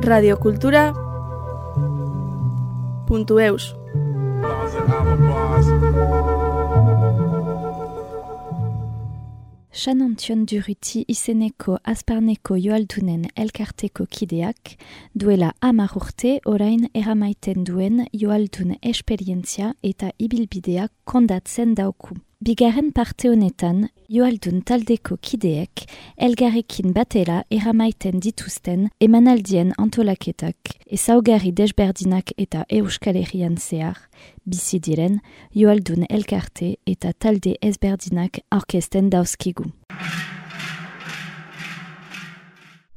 Radiokultura puntu eus Xanantion Duruti izeneko azparneko joaldunen elkarteko kideak, duela amar urte orain eramaiten duen joaldun esperientzia eta ibilbideak kondatzen dauku. Bigarren parte honetan, joaldun taldeko kideek elgarrekin batera eramaiten dituzten emanaldien antolaketak, ezaugarri desberdinak eta euskal herrian zehar, bizi diren elkarte eta talde ezberdinak orkesten dauzkigu.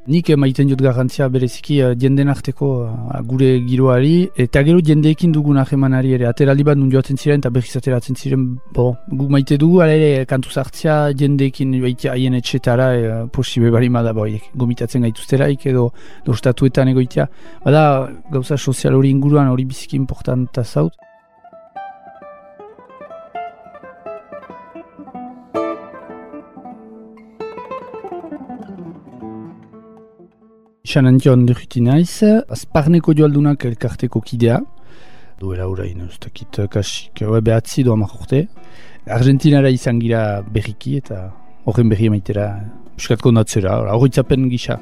Nik maiten dut garantzia bereziki uh, jenden arteko uh, gure giroari, eta gero jendeekin dugun ahemanari ere, ateraldi bat nun joatzen ziren eta berriz ateratzen ziren, bo, gu maite dugu, ala ere kantu zartzia jendeekin baitea haien etxetara uh, posibe bari ma da boiek, gomitatzen gaituzteraik edo dostatuetan egoitea. Bada gauza sozial hori inguruan hori biziki importanta zaut. Xan antion duruti naiz, azparneko joaldunak elkarteko kidea, duela urain, ez dakit kasik, oe behatzi doa urte. Argentinara izan gira berriki eta horren berri emaitera euskatko natzera, horretzapen gisa.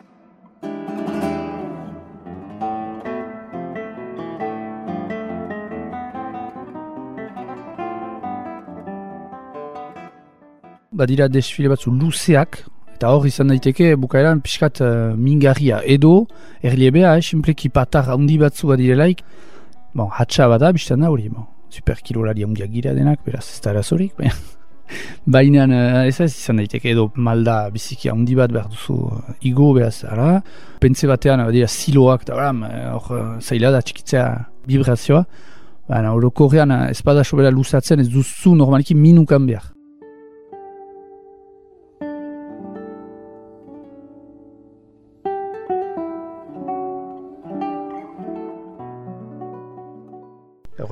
Badira desfile batzu luzeak, eta hor izan daiteke bukaeran pixkat uh, mingarria edo erliebea, eh, simpleki patar handi batzu badirelaik bon, hatxa bada biztan da hori bon. superkilolari handiak gira denak beraz ez da erazorik baina uh, ez ez izan daiteke edo malda biziki handi bat behar duzu uh, igo beraz ara pentsa batean badira siloak eta hor uh, zaila da txikitzea vibrazioa baina orokorrean uh, ez bada sobera luzatzen ez duzu normaliki minukan behar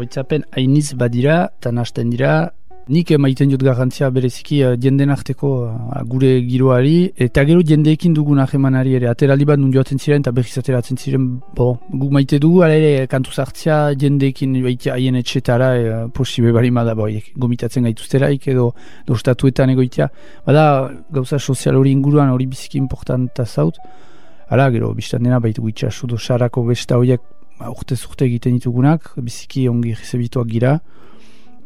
Horritzapen hainiz badira, eta nasten dira, nik emaiten dut garantzia bereziki uh, jenden arteko uh, gure giroari, eta gero jendeekin dugun ahemanari ere, ateraldi bat nun joatzen ziren, eta berriz ateratzen ziren, bo, gu maite dugu, ala ere, kantu zartzia jendeekin baitea haien etxetara, uh, posibe bari ma da boiek, gomitatzen gaituzteraik edo dostatuetan egoitea. Bada, gauza sozial hori inguruan hori biziki importanta zaut, Hala, gero, biztan dena, baitu itxasu do sarako besta horiek ba, urte zurte egiten ditugunak, biziki ongi rezebituak gira.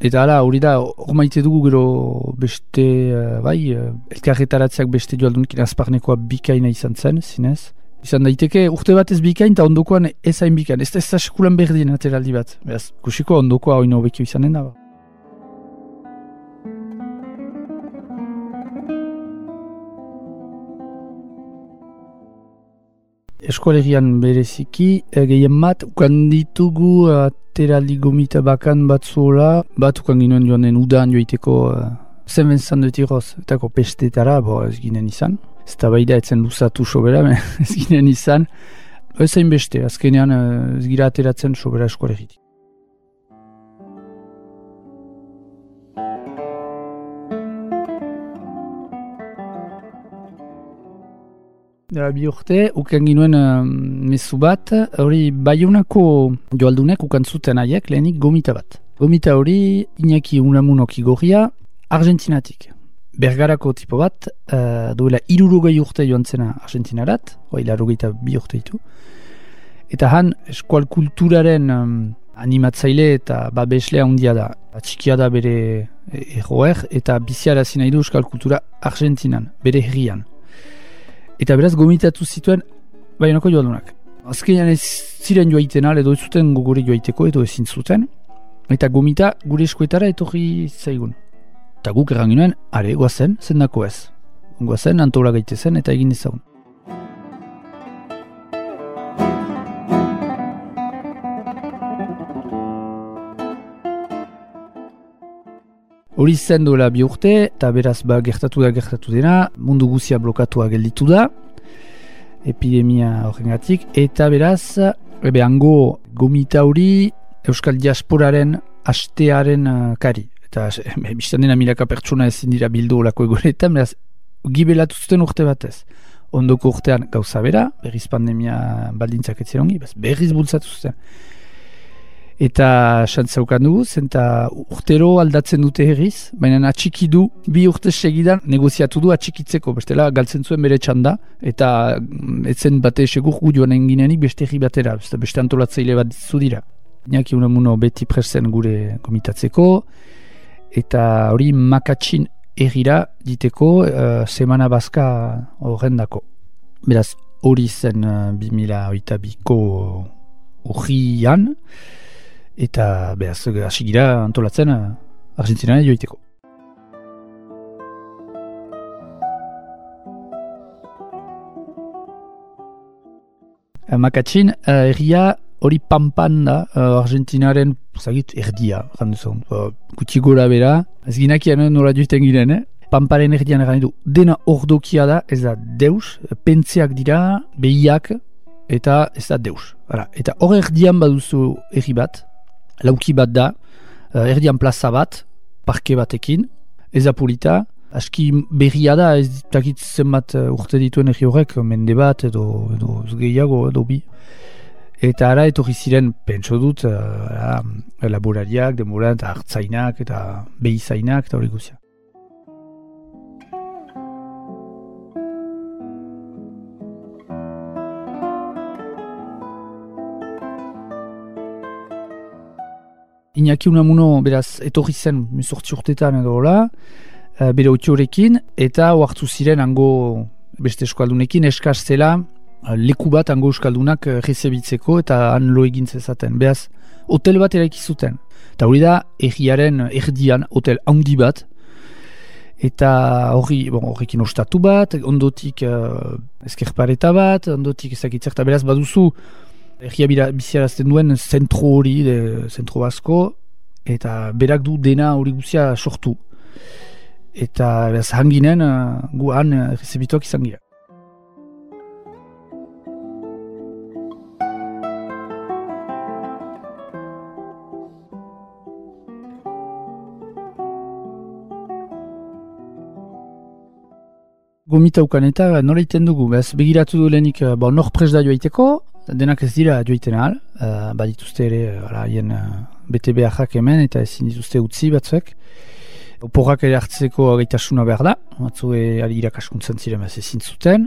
Eta hala, hori da, hor maite dugu gero beste, uh, bai, uh, elkarretaratzeak beste joaldunik azparnekoa bikaina izan zen, zinez. Izan daiteke, urte bat ez bikain, eta ondokoan ez hain bikain. Ez da ez da sekulan berdin ateraldi bat. Beraz, kusiko ondokoa hori nobekio izan da. Ba. Eskolegian bereziki, e, gehien bat, ukan ditugu ateraldi gomita bakan batzuola, bat ukan ginoen joan den udan joiteko uh, zen benzan dut iroz, eta pestetara, bo ez ginen izan. Ez da bai da etzen luzatu sobera, ez ginen izan. Ez beste, azkenean uh, ez gira ateratzen sobera eskolegitik. Dara bi urte, uken ginuen uh, mesu bat, hori baiunako joaldunek ukan zuten haiek lehenik gomita bat. Gomita hori inaki unamunok igorria Argentinatik. Bergarako tipo bat, uh, duela irurugei urte joan zena Argentinarat, hoi larugeita bi urte ditu. Eta han, eskual kulturaren um, animatzaile eta babeslea handia da. Atxikia da bere erroer eta biziara nahi du eskual kultura Argentinan, bere herrian. Eta beraz gomitatu zituen baionako joaldunak. Azkenean ez ziren joaiten al, edo ez zuten gogori joaiteko edo ezin zuten. Eta gomita gure eskuetara etorri zaigun. Eta guk erranginuen, are, guazen, zendako ez. Guazen, antola gaite zen eta egin ezagun. Hori zen duela bi urte, eta beraz ba, gertatu da gertatu dena, mundu guzia blokatua gelditu da, epidemia horrengatik, eta beraz, ebe hango gomita hori Euskal Diasporaren astearen uh, kari. Eta biztan dena milaka pertsona ezin dira bildu olako egoretan, beraz, gibelatu zuten urte batez. ondoko urtean gauza bera, berriz pandemia baldintzak etzerongi, berriz bultzatu zuten. Eta xantzaukan dugu, zenta urtero aldatzen dute herriz, baina atxiki du, bi urte segidan negoziatu du atxikitzeko, bestela galtzen zuen bere txanda, eta mm, etzen bate segur gu joan enginenik beste herri batera, beste, beste antolatzaile bat zu dira. Iñaki unamuno beti presen gure komitatzeko, eta hori makatsin erira diteko uh, semana bazka horrendako. Beraz, hori zen uh, 2008ko urrian, eta beraz, hasi gira antolatzen uh, Argentina joiteko. Uh, makatsin, uh, erria hori pampan da, Argentinaren, zagit, erdia, gandu zon, uh, gutxi gora bera, ez ginakian nola joiten giren, eh? Pamparen erdian egan du, dena ordokia da, ez da deus, pentziak dira, behiak, eta ez da deus. Hala, eta hor erdian baduzu erri bat, lauki bat da, uh, erdian plaza bat, parke batekin, ez da polita, aski berria da, ez dakit zenbat uh, urte dituen erri horrek, mende bat, edo, edo gehiago, edo bi. Eta ara etorri ziren pentso dut uh, laborariak, demoran, hartzainak, eta behizainak, eta hori guzia. Iñaki unamuno, beraz, etorri zen, mezortzi urtetan edo hola, uh, bere otiorekin, eta oartu ziren hango beste eskaldunekin eskaz zela leku bat ango euskaldunak eh, rezebitzeko eta han lo egin zezaten. Beaz, hotel bat eraiki zuten. Eta hori da, erriaren erdian hotel handi bat, eta hori, bon, horrekin ostatu bat, ondotik uh, ezkerpareta bat, ondotik ezakitzerta beraz baduzu, erria biziarazten duen zentro hori, de, zentro basko, eta berak du dena hori guzia sortu. Eta beraz, hanginen, uh, gu han uh, rezebituak izan gira. gomita ukan eta nola iten dugu, bez, begiratu du lehenik, uh, ba, nor pres da joaiteko, denak ez dira joaiten ahal, uh, badituzte ere, uh, hien uh, bete beharrak hemen, eta ezin dituzte utzi batzuek. Oporrak ere hartzeko gaitasuna behar da, batzu e, irakaskuntzen ziren bez ezin zuten,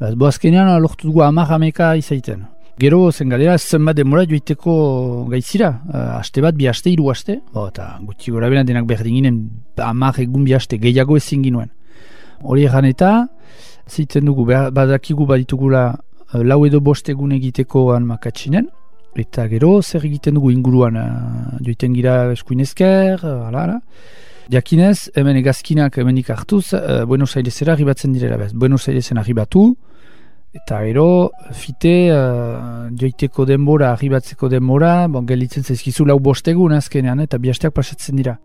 bez, bo azkenean lortu dugu amar ameka izaiten. Gero zen galera zenbat demora joiteko gaitzira, uh, aste bat, bi aste, hiru aste, bo, eta gutxi gora bena denak berdin ginen, amar egun bi aste, gehiago ezin ginuen. Hori egan eta, zitzen dugu, badakigu baditugula lau edo bost egun egiteko han makatsinen, eta gero zer egiten dugu inguruan, uh, joiten gira eskuinezker, uh, ala, ala. Jakinez, hemen egazkinak hemenik hartuz, uh, Buenos Airesera arribatzen direla bez. Buenos Airesen arribatu, eta gero, fite, uh, joiteko denbora, arribatzeko denbora, bon, gelitzen zezkizu lau bost egun azkenean, eta bihasteak pasatzen dira.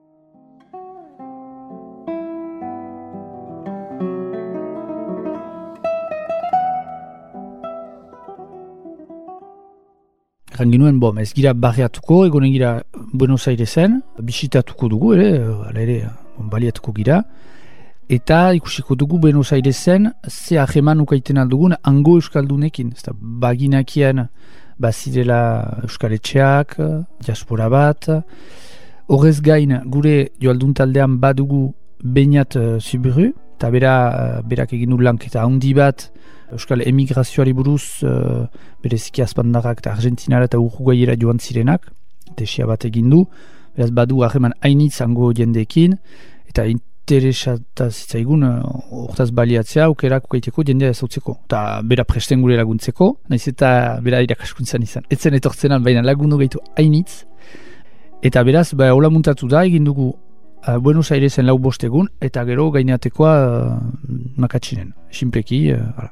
Egan ginuen, bom, ez gira barriatuko, egon gira Buenos Airesen, bisitatuko dugu ere, ala ere, baliatuko gira, eta ikusiko dugu Buenos Airesen, ze aheman ukaiten aldugun, ango euskaldunekin, ez da, baginakian, bazirela euskaletxeak, diaspora bat, horrez gain, gure joaldun taldean badugu bainat uh, ziburu, eta bera, uh, berak egin du lanketa handi bat, Euskal emigrazioari buruz uh, bereziki azpandarrak eta Argentinara eta Uruguayera joan zirenak, desia bat egin du, beraz badu hageman hainitz ango jendeekin, eta interesata zitzaigun uh, hortaz baliatzea aukerak ukaiteko jendea ezautzeko. Eta bera presten gure laguntzeko, naiz eta bera irakaskuntzan izan. Etzen etortzenan baina lagundu gaitu hainitz, eta beraz, ba, hola muntatu da, egin dugu uh, Buenos Airesen lau bostegun, eta gero gaineatekoa uh, makatsinen. Simpleki, uh,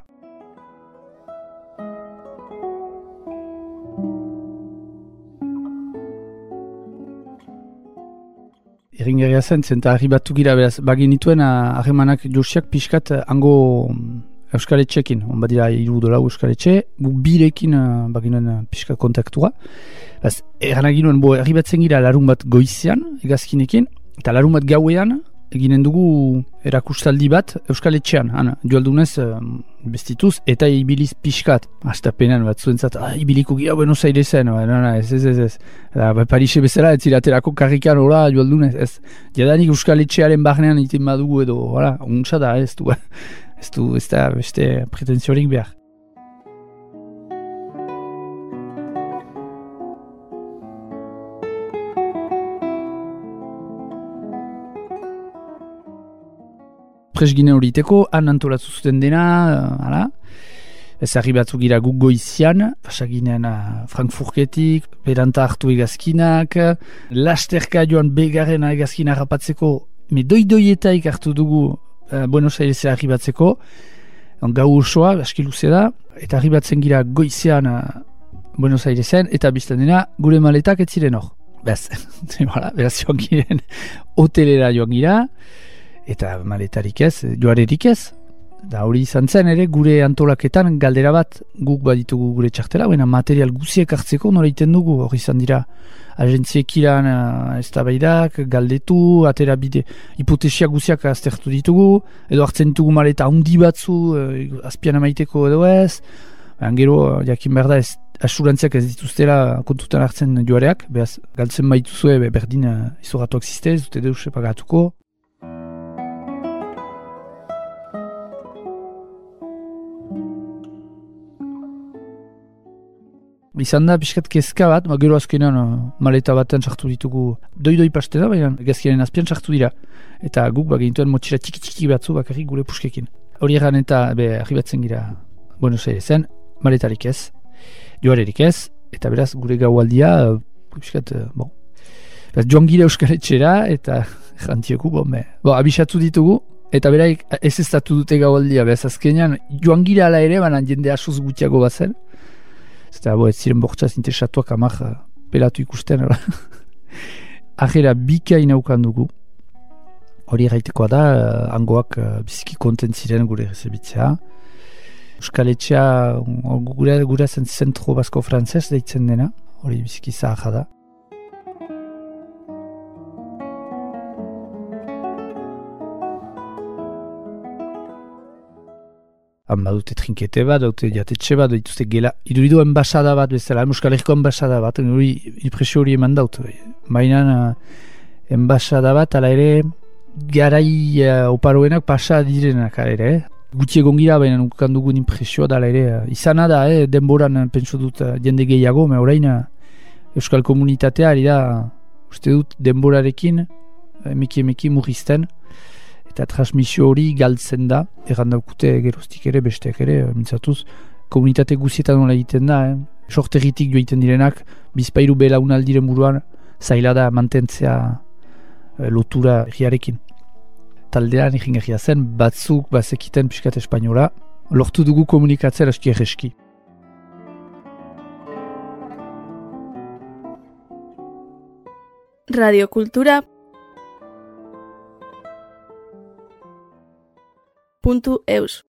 Eringeria zen, zenta harri batu gira, beraz, bagin nituen harremanak josiak pixkat hango mm, Euskaletxekin, on badira iru dola Euskaletxe, gu birekin uh, baginen uh, pixka kontaktua. Beraz, eran bo, herri batzen gira larun bat goizian, egazkinekin, eta larun bat gauean, eginen dugu erakustaldi bat Euskal Etxean, ana, joaldunez bestituz, eta ibiliz pixkat. Astapenan bat zuentzat, ah, ibiliko gira Buenos Airesen, no, no, no, ez, ez, ez, ez. Da, ba, Parise bezala, ez ziraterako karrikan hola joaldunez, ez. Jadanik Euskal Etxearen barnean iten badugu edo, hola, untsa da, ez du, ez du, ez da, beste pretenziorik behar. Presgine horiteko, han antolatu zuten dena, uh, ala. Ez harri batzu gira guk goizian, pasaginen uh, Frankfurketik, beranta hartu egazkinak, lasterka joan begaren egazkina rapatzeko, me doi-doietaik hartu dugu uh, Buenos Aires harri batzeko, gau osoa, aski luze da, eta harri batzen gira goizian uh, Buenos Airesen, eta biztan dena gure maletak ez ziren hor. Bez, beraz joan giren hotelera joan gira, eta maletarik ez, joarerik ez. Da hori izan zen ere, gure antolaketan galdera bat guk baditugu gure txartela, baina material guziek hartzeko nora iten dugu, hori izan dira agentziek iran uh, ez galdetu, atera bide, hipotesia guziak aztertu ditugu, edo hartzen ditugu maleta handi batzu, uh, azpian amaiteko edo ez, baina gero, uh, jakin behar da, ez, asurantziak ez dituztera kontutan hartzen joareak, behaz, galtzen baituzue, be, berdin izoratuak ziste, ez dute deus pagatuko, Izan da, pixkat kezka bat, ma gero azkenean maleta batean sartu ditugu doi-doi paste da, baina gazkiaren azpian sartu dira. Eta guk ba, gintuen motxila txiki-txiki batzu bakarrik gure puskekin. Hori egan eta be, arribatzen gira Buenos Airesen, maletarik ez, joarerik ez, eta beraz gure gaualdia, pixkat, uh, bon. Beraz, joan gira Euskaletxera eta jantioku, bon, be. Bo, abisatu ditugu, eta beraik ez ez dute gaualdia, beraz azkenean joan gira ala ere, baina jende asuz gutiago bazen. Eta bo, ez ziren bortzaz interesatuak amak pelatu ikusten. Ajera bika inaukan dugu. Hori gaitekoa da, uh, angoak uh, biziki kontent ziren gure rezebitzea. Euskal Etxea gure, gure zen zentro basko frantzez deitzen dena. Hori biziki zahaja da. Han badute trinkete bat, dute jatetxe bat, dituzte gela, iduridu enbasada bat bezala, Euskal Herriko enbasada bat, hori impresio hori eman daut. Baina enbasada bat, ala ere, garai uh, oparoenak pasa direnak ere, eh? Guti egon gira, baina nukan dugun impresioa da, ere, izana da, eh? denboran pentsu dut jende gehiago, me orain Euskal Komunitatea, ari da, uste dut denborarekin, emeki emeki murrizten, eta transmisio hori galtzen da, erran daukute geroztik ere, besteak ere, mintzatuz, komunitate guzietan nola egiten da, eh? sorteritik joiten direnak, bizpairu belaunaldiren buruan, zaila da mantentzea eh, lotura egiarekin. Taldean egin egia zen, batzuk bazekiten piskat espainola, lortu dugu komunikatzea eski egeski. Radiokultura puntu eus